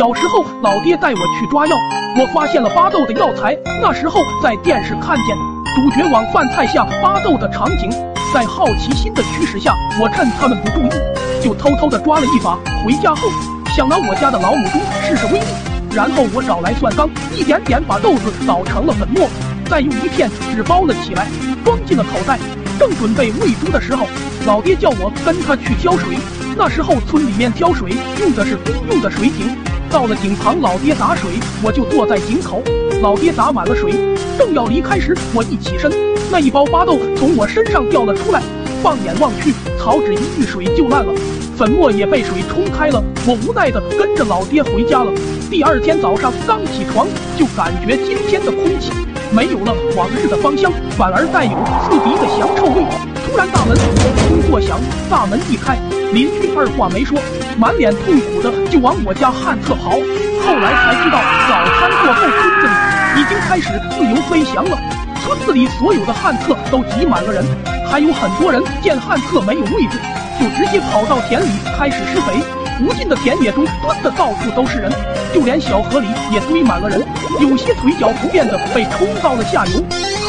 小时候，老爹带我去抓药，我发现了巴豆的药材。那时候在电视看见主角往饭菜下巴豆的场景，在好奇心的驱使下，我趁他们不注意，就偷偷的抓了一把。回家后，想拿我家的老母猪试试威力。然后我找来蒜缸，一点点把豆子捣成了粉末，再用一片纸包了起来，装进了口袋。正准备喂猪的时候，老爹叫我跟他去挑水。那时候村里面挑水用的是公用的水井，到了井旁，老爹打水，我就坐在井口。老爹打满了水，正要离开时，我一起身，那一包巴豆从我身上掉了出来。放眼望去，草纸一遇水就烂了，粉末也被水冲开了。我无奈的跟着老爹回家了。第二天早上刚起床，就感觉今天的空气没有了往日的芳香，反而带有刺鼻的香臭味。突然大门咚作响，大门一开，邻居二话没说，满脸痛苦的就往我家旱厕跑。后来才知道，早餐过后，村子里已经开始自由飞翔了。村子里所有的旱厕都挤满了人，还有很多人见旱厕没有位置，就直接跑到田里开始施肥。无尽的田野中蹲的到处都是人。就连小河里也堆满了人，有些腿脚不便的被冲到了下游，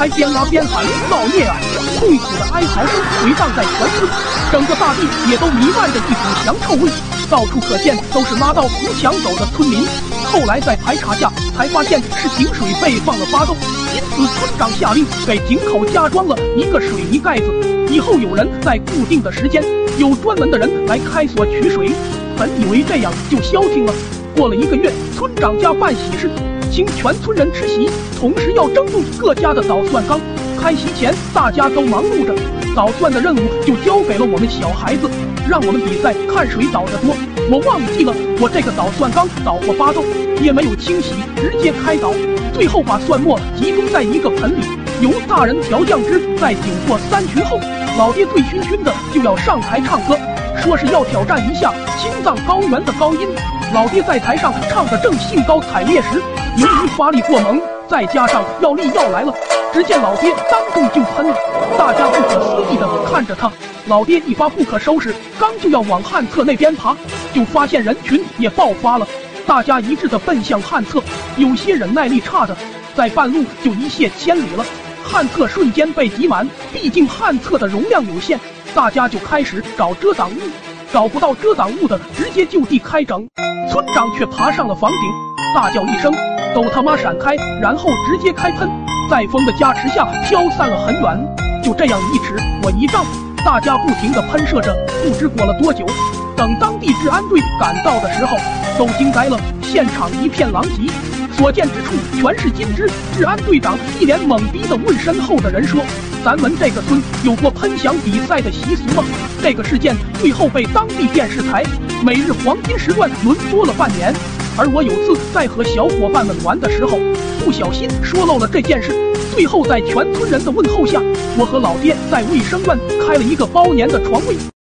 还边拉边喊造孽啊！痛苦的哀嚎声回荡在全村，整个大地也都弥漫着一股强臭味，到处可见都是拉稻胡抢走的村民。后来在排查下才发现是井水被放了巴豆，因此村长下令给井口加装了一个水泥盖子，以后有人在固定的时间，有专门的人来开锁取水。本以为这样就消停了。过了一个月，村长家办喜事，请全村人吃席，同时要征用各家的捣蒜缸。开席前，大家都忙碌着，捣蒜的任务就交给了我们小孩子，让我们比赛看谁捣得多。我忘记了，我这个捣蒜缸捣过八豆，也没有清洗，直接开捣。最后把蒜末集中在一个盆里，由大人调酱汁。在酒过三巡后，老爹醉醺醺的就要上台唱歌，说是要挑战一下青藏高原的高音。老爹在台上唱得正兴高采烈时，由于发力过猛，再加上药力要来了，只见老爹当众就喷了。大家不可思议的看着他。老爹一发不可收拾，刚就要往旱厕那边爬，就发现人群也爆发了，大家一致的奔向旱厕。有些忍耐力差的，在半路就一泻千里了。旱厕瞬间被挤满，毕竟旱厕的容量有限，大家就开始找遮挡物。找不到遮挡物的，直接就地开整。村长却爬上了房顶，大叫一声：“都他妈闪开！”然后直接开喷，在风的加持下飘散了很远。就这样一尺我一丈，大家不停的喷射着。不知过了多久，等当地治安队赶到的时候，都惊呆了，现场一片狼藉，所见之处全是金枝。治安队长一脸懵逼的问身后的人说。咱们这个村有过喷响比赛的习俗吗？这个事件最后被当地电视台每日黄金时段轮播了半年。而我有次在和小伙伴们玩的时候，不小心说漏了这件事。最后在全村人的问候下，我和老爹在卫生院开了一个包年的床位。